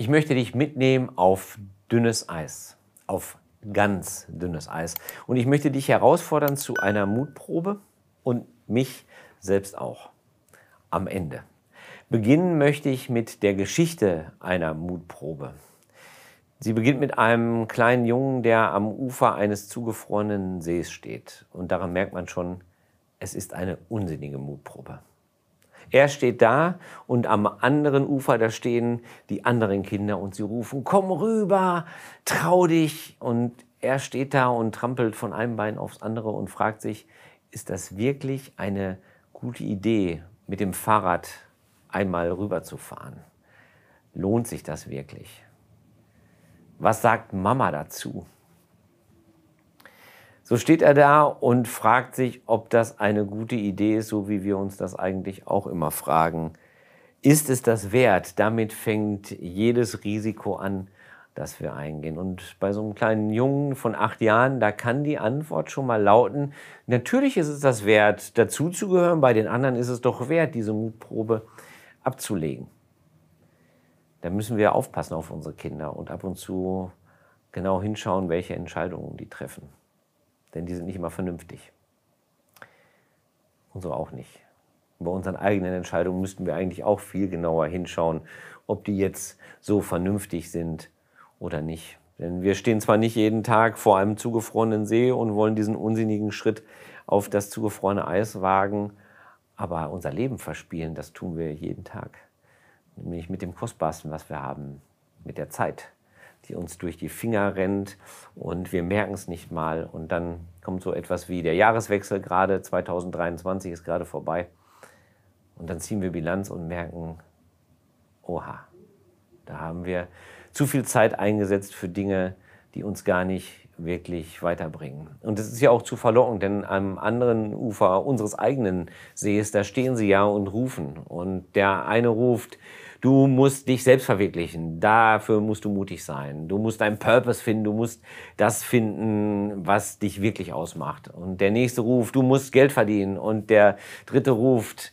Ich möchte dich mitnehmen auf dünnes Eis, auf ganz dünnes Eis. Und ich möchte dich herausfordern zu einer Mutprobe und mich selbst auch am Ende. Beginnen möchte ich mit der Geschichte einer Mutprobe. Sie beginnt mit einem kleinen Jungen, der am Ufer eines zugefrorenen Sees steht. Und daran merkt man schon, es ist eine unsinnige Mutprobe. Er steht da und am anderen Ufer, da stehen die anderen Kinder und sie rufen, komm rüber, trau dich. Und er steht da und trampelt von einem Bein aufs andere und fragt sich, ist das wirklich eine gute Idee, mit dem Fahrrad einmal rüberzufahren? Lohnt sich das wirklich? Was sagt Mama dazu? So steht er da und fragt sich, ob das eine gute Idee ist, so wie wir uns das eigentlich auch immer fragen. Ist es das wert? Damit fängt jedes Risiko an, das wir eingehen. Und bei so einem kleinen Jungen von acht Jahren, da kann die Antwort schon mal lauten, natürlich ist es das wert, dazuzugehören, bei den anderen ist es doch wert, diese Mutprobe abzulegen. Da müssen wir aufpassen auf unsere Kinder und ab und zu genau hinschauen, welche Entscheidungen die treffen denn die sind nicht immer vernünftig. Unsere auch nicht. Bei unseren eigenen Entscheidungen müssten wir eigentlich auch viel genauer hinschauen, ob die jetzt so vernünftig sind oder nicht. Denn wir stehen zwar nicht jeden Tag vor einem zugefrorenen See und wollen diesen unsinnigen Schritt auf das zugefrorene Eis wagen, aber unser Leben verspielen, das tun wir jeden Tag. Nämlich mit dem Kostbarsten, was wir haben, mit der Zeit die uns durch die Finger rennt und wir merken es nicht mal. Und dann kommt so etwas wie der Jahreswechsel gerade, 2023 ist gerade vorbei. Und dann ziehen wir Bilanz und merken, oha, da haben wir zu viel Zeit eingesetzt für Dinge, die uns gar nicht wirklich weiterbringen. Und das ist ja auch zu verlockend, denn am anderen Ufer unseres eigenen Sees, da stehen sie ja und rufen. Und der eine ruft, Du musst dich selbst verwirklichen. Dafür musst du mutig sein. Du musst deinen Purpose finden. Du musst das finden, was dich wirklich ausmacht. Und der nächste ruft, du musst Geld verdienen. Und der dritte ruft,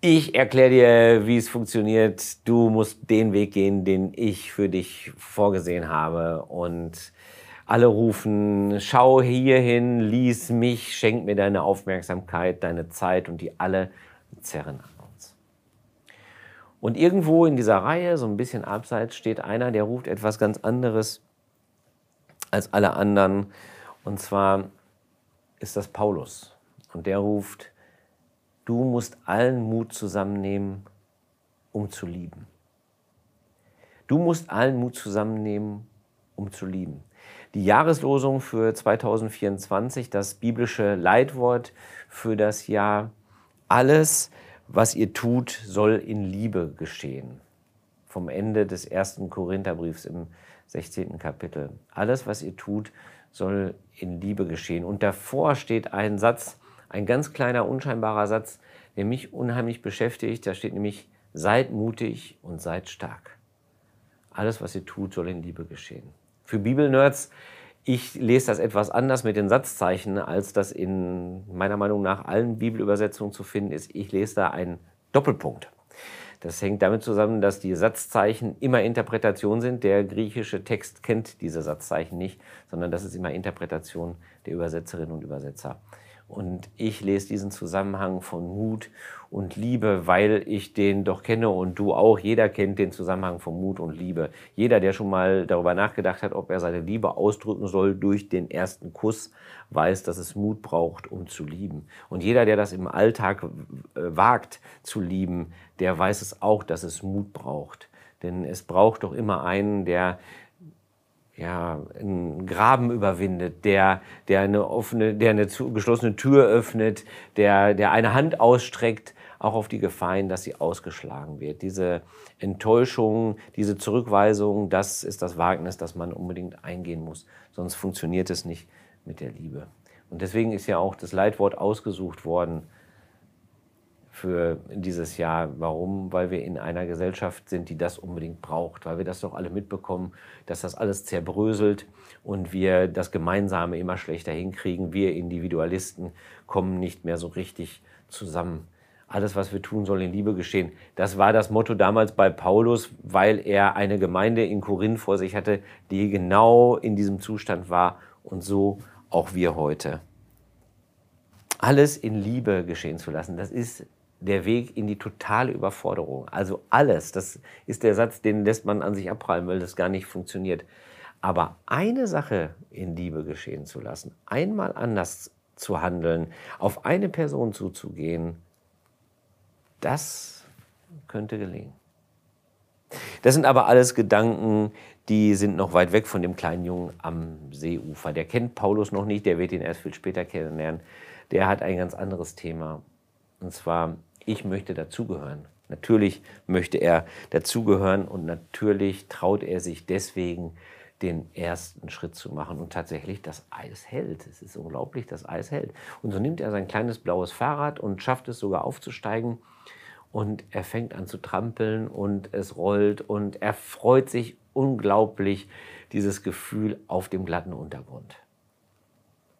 ich erkläre dir, wie es funktioniert. Du musst den Weg gehen, den ich für dich vorgesehen habe. Und alle rufen, schau hierhin, lies mich, schenk mir deine Aufmerksamkeit, deine Zeit und die alle zerren an. Und irgendwo in dieser Reihe, so ein bisschen abseits, steht einer, der ruft etwas ganz anderes als alle anderen. Und zwar ist das Paulus. Und der ruft, du musst allen Mut zusammennehmen, um zu lieben. Du musst allen Mut zusammennehmen, um zu lieben. Die Jahreslosung für 2024, das biblische Leitwort für das Jahr, alles, was ihr tut, soll in Liebe geschehen. Vom Ende des ersten Korintherbriefs im 16. Kapitel. Alles, was ihr tut, soll in Liebe geschehen. Und davor steht ein Satz, ein ganz kleiner, unscheinbarer Satz, der mich unheimlich beschäftigt. Da steht nämlich, seid mutig und seid stark. Alles, was ihr tut, soll in Liebe geschehen. Für Bibelnerds ich lese das etwas anders mit den Satzzeichen, als das in meiner Meinung nach allen Bibelübersetzungen zu finden ist. Ich lese da einen Doppelpunkt. Das hängt damit zusammen, dass die Satzzeichen immer Interpretation sind. Der griechische Text kennt diese Satzzeichen nicht, sondern das ist immer Interpretation der Übersetzerinnen und Übersetzer. Und ich lese diesen Zusammenhang von Mut und Liebe, weil ich den doch kenne und du auch. Jeder kennt den Zusammenhang von Mut und Liebe. Jeder, der schon mal darüber nachgedacht hat, ob er seine Liebe ausdrücken soll durch den ersten Kuss, weiß, dass es Mut braucht, um zu lieben. Und jeder, der das im Alltag äh, wagt zu lieben, der weiß es auch, dass es Mut braucht. Denn es braucht doch immer einen, der ja, einen Graben überwindet, der, der eine offene, der eine zu, geschlossene Tür öffnet, der, der eine Hand ausstreckt, auch auf die Gefallen, dass sie ausgeschlagen wird. Diese Enttäuschung, diese Zurückweisung, das ist das Wagnis, das man unbedingt eingehen muss. Sonst funktioniert es nicht mit der Liebe. Und deswegen ist ja auch das Leitwort ausgesucht worden, für dieses Jahr. Warum? Weil wir in einer Gesellschaft sind, die das unbedingt braucht, weil wir das doch alle mitbekommen, dass das alles zerbröselt und wir das Gemeinsame immer schlechter hinkriegen. Wir Individualisten kommen nicht mehr so richtig zusammen. alles, was wir tun, soll in Liebe geschehen. Das war das Motto damals bei Paulus, weil er eine Gemeinde in Korinth vor sich hatte, die genau in diesem Zustand war und so auch wir heute. Alles in Liebe geschehen zu lassen, das ist der Weg in die totale Überforderung. Also alles, das ist der Satz, den lässt man an sich abprallen, weil das gar nicht funktioniert. Aber eine Sache in Liebe geschehen zu lassen, einmal anders zu handeln, auf eine Person zuzugehen, das könnte gelingen. Das sind aber alles Gedanken, die sind noch weit weg von dem kleinen Jungen am Seeufer. Der kennt Paulus noch nicht, der wird ihn erst viel später kennenlernen. Der hat ein ganz anderes Thema. Und zwar, ich möchte dazugehören. Natürlich möchte er dazugehören und natürlich traut er sich deswegen, den ersten Schritt zu machen. Und tatsächlich, das Eis hält. Es ist unglaublich, das Eis hält. Und so nimmt er sein kleines blaues Fahrrad und schafft es sogar aufzusteigen. Und er fängt an zu trampeln und es rollt und er freut sich unglaublich, dieses Gefühl auf dem glatten Untergrund.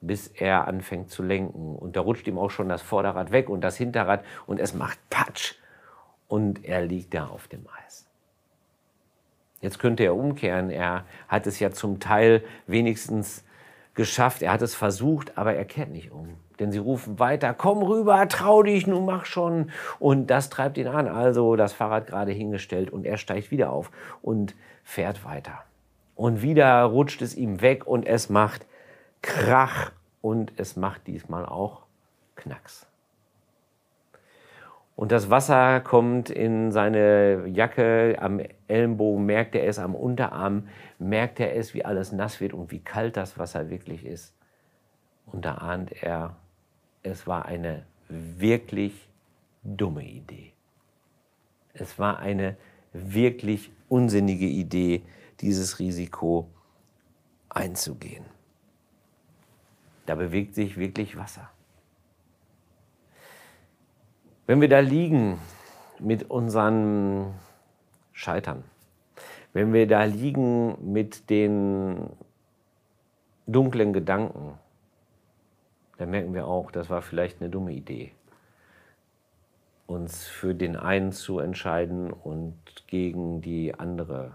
Bis er anfängt zu lenken. Und da rutscht ihm auch schon das Vorderrad weg und das Hinterrad und es macht Patsch. Und er liegt da auf dem Eis. Jetzt könnte er umkehren. Er hat es ja zum Teil wenigstens geschafft. Er hat es versucht, aber er kehrt nicht um. Denn sie rufen weiter, komm rüber, trau dich, nun mach schon. Und das treibt ihn an. Also das Fahrrad gerade hingestellt und er steigt wieder auf und fährt weiter. Und wieder rutscht es ihm weg und es macht Krach und es macht diesmal auch Knacks. Und das Wasser kommt in seine Jacke, am Ellenbogen merkt er es, am Unterarm merkt er es, wie alles nass wird und wie kalt das Wasser wirklich ist. Und da ahnt er, es war eine wirklich dumme Idee. Es war eine wirklich unsinnige Idee, dieses Risiko einzugehen. Da bewegt sich wirklich Wasser. Wenn wir da liegen mit unseren Scheitern, wenn wir da liegen mit den dunklen Gedanken, dann merken wir auch, das war vielleicht eine dumme Idee, uns für den einen zu entscheiden und gegen die andere.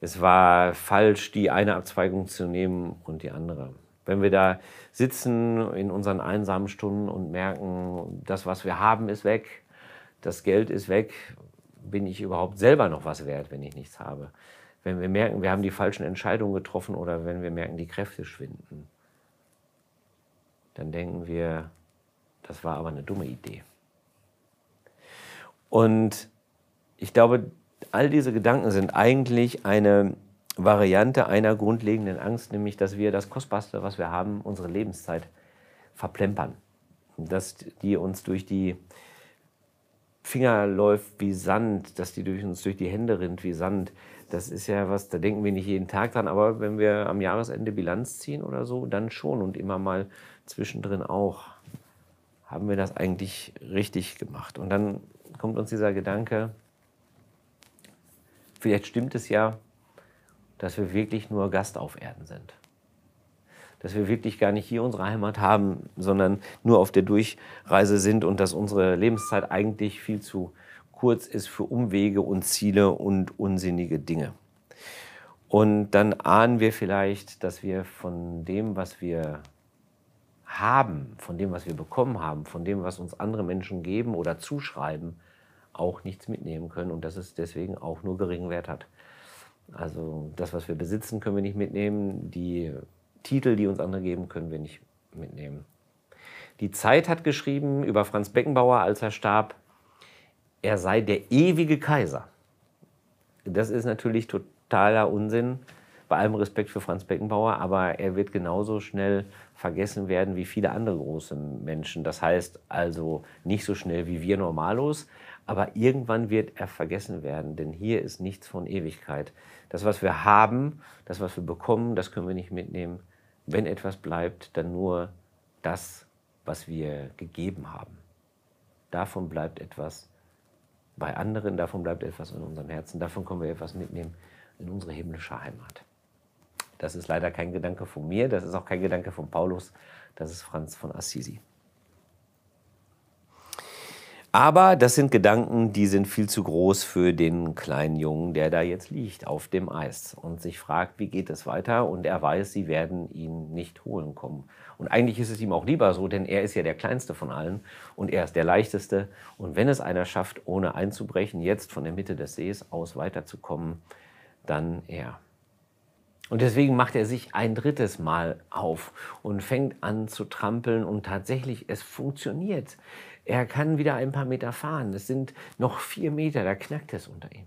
Es war falsch, die eine Abzweigung zu nehmen und die andere. Wenn wir da sitzen in unseren einsamen Stunden und merken, das, was wir haben, ist weg, das Geld ist weg, bin ich überhaupt selber noch was wert, wenn ich nichts habe? Wenn wir merken, wir haben die falschen Entscheidungen getroffen oder wenn wir merken, die Kräfte schwinden, dann denken wir, das war aber eine dumme Idee. Und ich glaube, all diese Gedanken sind eigentlich eine Variante einer grundlegenden Angst, nämlich dass wir das Kostbarste, was wir haben, unsere Lebenszeit verplempern. Dass die uns durch die Finger läuft wie Sand, dass die durch uns durch die Hände rinnt wie Sand. Das ist ja was, da denken wir nicht jeden Tag dran, aber wenn wir am Jahresende Bilanz ziehen oder so, dann schon und immer mal zwischendrin auch. Haben wir das eigentlich richtig gemacht? Und dann kommt uns dieser Gedanke, vielleicht stimmt es ja, dass wir wirklich nur Gast auf Erden sind. Dass wir wirklich gar nicht hier unsere Heimat haben, sondern nur auf der Durchreise sind und dass unsere Lebenszeit eigentlich viel zu kurz ist für Umwege und Ziele und unsinnige Dinge. Und dann ahnen wir vielleicht, dass wir von dem, was wir haben, von dem, was wir bekommen haben, von dem, was uns andere Menschen geben oder zuschreiben, auch nichts mitnehmen können und dass es deswegen auch nur geringen Wert hat. Also das, was wir besitzen, können wir nicht mitnehmen. Die Titel, die uns andere geben, können wir nicht mitnehmen. Die Zeit hat geschrieben über Franz Beckenbauer, als er starb, er sei der ewige Kaiser. Das ist natürlich totaler Unsinn, bei allem Respekt für Franz Beckenbauer, aber er wird genauso schnell vergessen werden wie viele andere große Menschen. Das heißt also nicht so schnell wie wir Normalos, aber irgendwann wird er vergessen werden, denn hier ist nichts von Ewigkeit. Das, was wir haben, das, was wir bekommen, das können wir nicht mitnehmen. Wenn etwas bleibt, dann nur das, was wir gegeben haben. Davon bleibt etwas bei anderen, davon bleibt etwas in unserem Herzen, davon können wir etwas mitnehmen in unsere himmlische Heimat. Das ist leider kein Gedanke von mir, das ist auch kein Gedanke von Paulus, das ist Franz von Assisi. Aber das sind Gedanken, die sind viel zu groß für den kleinen Jungen, der da jetzt liegt auf dem Eis und sich fragt, wie geht es weiter? Und er weiß, sie werden ihn nicht holen kommen. Und eigentlich ist es ihm auch lieber so, denn er ist ja der kleinste von allen und er ist der leichteste. Und wenn es einer schafft, ohne einzubrechen, jetzt von der Mitte des Sees aus weiterzukommen, dann er. Und deswegen macht er sich ein drittes Mal auf und fängt an zu trampeln und tatsächlich, es funktioniert. Er kann wieder ein paar Meter fahren. Es sind noch vier Meter, da knackt es unter ihm.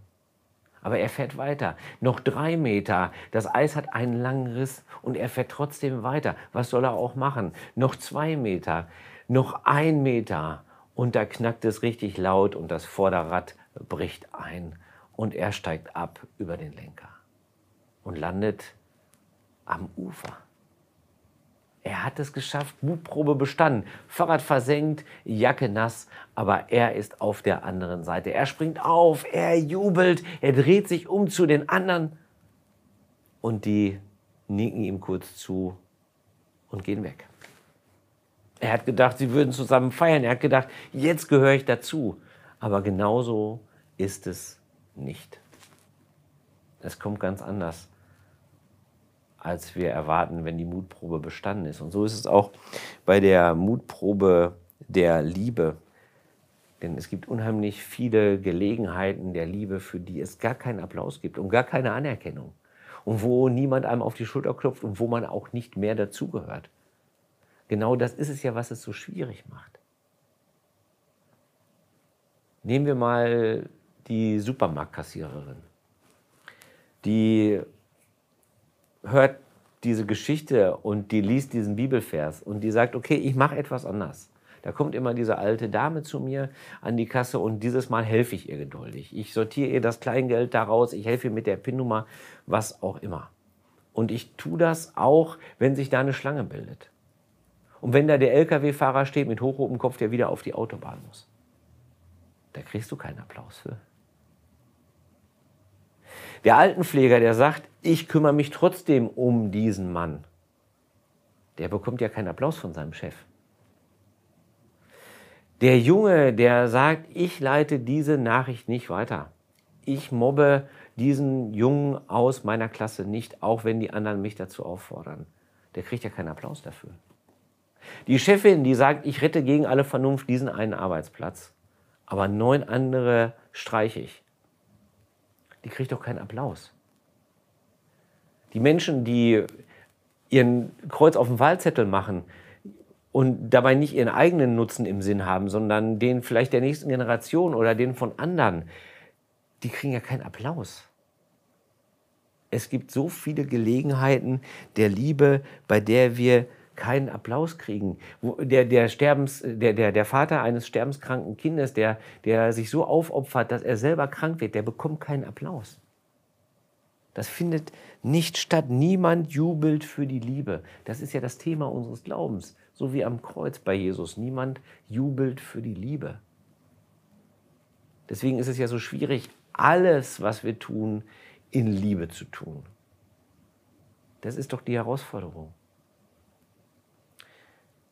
Aber er fährt weiter. Noch drei Meter. Das Eis hat einen langen Riss und er fährt trotzdem weiter. Was soll er auch machen? Noch zwei Meter. Noch ein Meter. Und da knackt es richtig laut und das Vorderrad bricht ein. Und er steigt ab über den Lenker und landet am Ufer. Er hat es geschafft, Mutprobe bestanden, Fahrrad versenkt, Jacke nass, aber er ist auf der anderen Seite. Er springt auf, er jubelt, er dreht sich um zu den anderen und die nicken ihm kurz zu und gehen weg. Er hat gedacht, sie würden zusammen feiern. Er hat gedacht, jetzt gehöre ich dazu. Aber genauso ist es nicht. Es kommt ganz anders als wir erwarten, wenn die Mutprobe bestanden ist. Und so ist es auch bei der Mutprobe der Liebe. Denn es gibt unheimlich viele Gelegenheiten der Liebe, für die es gar keinen Applaus gibt und gar keine Anerkennung. Und wo niemand einem auf die Schulter klopft und wo man auch nicht mehr dazugehört. Genau das ist es ja, was es so schwierig macht. Nehmen wir mal die Supermarktkassiererin, die hört diese Geschichte und die liest diesen Bibelvers und die sagt, okay, ich mache etwas anders. Da kommt immer diese alte Dame zu mir an die Kasse und dieses Mal helfe ich ihr geduldig. Ich sortiere ihr das Kleingeld daraus, ich helfe ihr mit der PIN-Nummer, was auch immer. Und ich tue das auch, wenn sich da eine Schlange bildet. Und wenn da der Lkw-Fahrer steht mit hochrotem Kopf, der wieder auf die Autobahn muss. Da kriegst du keinen Applaus für. Der Altenpfleger, der sagt, ich kümmere mich trotzdem um diesen Mann, der bekommt ja keinen Applaus von seinem Chef. Der Junge, der sagt, ich leite diese Nachricht nicht weiter. Ich mobbe diesen Jungen aus meiner Klasse nicht, auch wenn die anderen mich dazu auffordern. Der kriegt ja keinen Applaus dafür. Die Chefin, die sagt, ich rette gegen alle Vernunft diesen einen Arbeitsplatz, aber neun andere streiche ich die kriegt doch keinen Applaus. Die Menschen, die ihren Kreuz auf dem Wahlzettel machen und dabei nicht ihren eigenen Nutzen im Sinn haben, sondern den vielleicht der nächsten Generation oder den von anderen, die kriegen ja keinen Applaus. Es gibt so viele Gelegenheiten der Liebe, bei der wir keinen Applaus kriegen. Der, der, Sterbens, der, der, der Vater eines sterbenskranken Kindes, der, der sich so aufopfert, dass er selber krank wird, der bekommt keinen Applaus. Das findet nicht statt. Niemand jubelt für die Liebe. Das ist ja das Thema unseres Glaubens. So wie am Kreuz bei Jesus. Niemand jubelt für die Liebe. Deswegen ist es ja so schwierig, alles, was wir tun, in Liebe zu tun. Das ist doch die Herausforderung.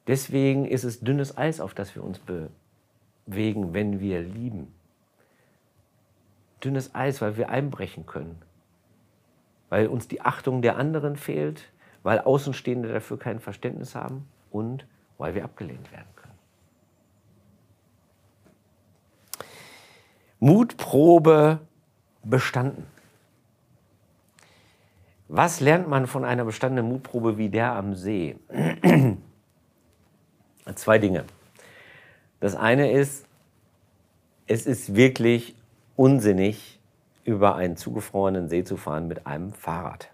Deswegen ist es dünnes Eis, auf das wir uns bewegen, wenn wir lieben. Dünnes Eis, weil wir einbrechen können, weil uns die Achtung der anderen fehlt, weil Außenstehende dafür kein Verständnis haben und weil wir abgelehnt werden können. Mutprobe bestanden. Was lernt man von einer bestandenen Mutprobe wie der am See? Zwei Dinge. Das eine ist, es ist wirklich unsinnig, über einen zugefrorenen See zu fahren mit einem Fahrrad.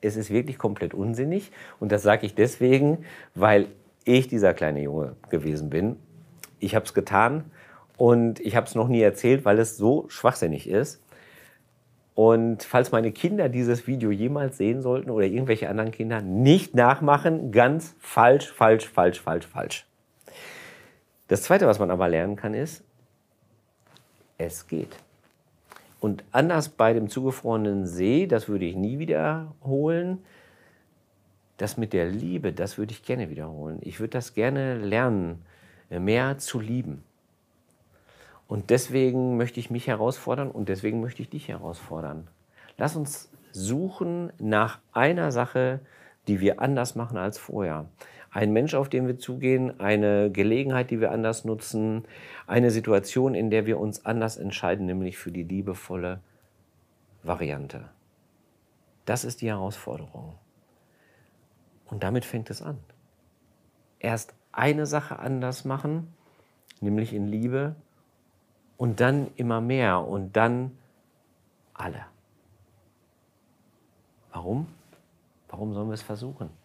Es ist wirklich komplett unsinnig und das sage ich deswegen, weil ich dieser kleine Junge gewesen bin. Ich habe es getan und ich habe es noch nie erzählt, weil es so schwachsinnig ist. Und falls meine Kinder dieses Video jemals sehen sollten oder irgendwelche anderen Kinder, nicht nachmachen, ganz falsch, falsch, falsch, falsch, falsch. Das Zweite, was man aber lernen kann, ist, es geht. Und anders bei dem zugefrorenen See, das würde ich nie wiederholen, das mit der Liebe, das würde ich gerne wiederholen. Ich würde das gerne lernen, mehr zu lieben. Und deswegen möchte ich mich herausfordern und deswegen möchte ich dich herausfordern. Lass uns suchen nach einer Sache, die wir anders machen als vorher. Ein Mensch, auf den wir zugehen, eine Gelegenheit, die wir anders nutzen, eine Situation, in der wir uns anders entscheiden, nämlich für die liebevolle Variante. Das ist die Herausforderung. Und damit fängt es an. Erst eine Sache anders machen, nämlich in Liebe, und dann immer mehr und dann alle. Warum? Warum sollen wir es versuchen?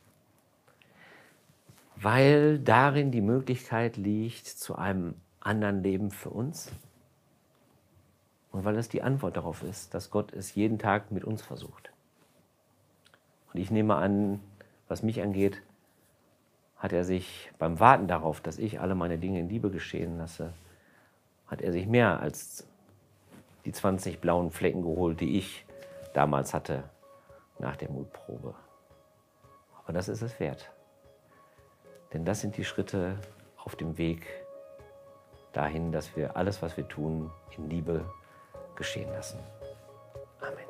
Weil darin die Möglichkeit liegt zu einem anderen Leben für uns und weil es die Antwort darauf ist, dass Gott es jeden Tag mit uns versucht. Und ich nehme an, was mich angeht, hat er sich beim Warten darauf, dass ich alle meine Dinge in Liebe geschehen lasse, hat er sich mehr als die 20 blauen Flecken geholt, die ich damals hatte nach der Mutprobe. Aber das ist es wert. Denn das sind die Schritte auf dem Weg dahin, dass wir alles, was wir tun, in Liebe geschehen lassen. Amen.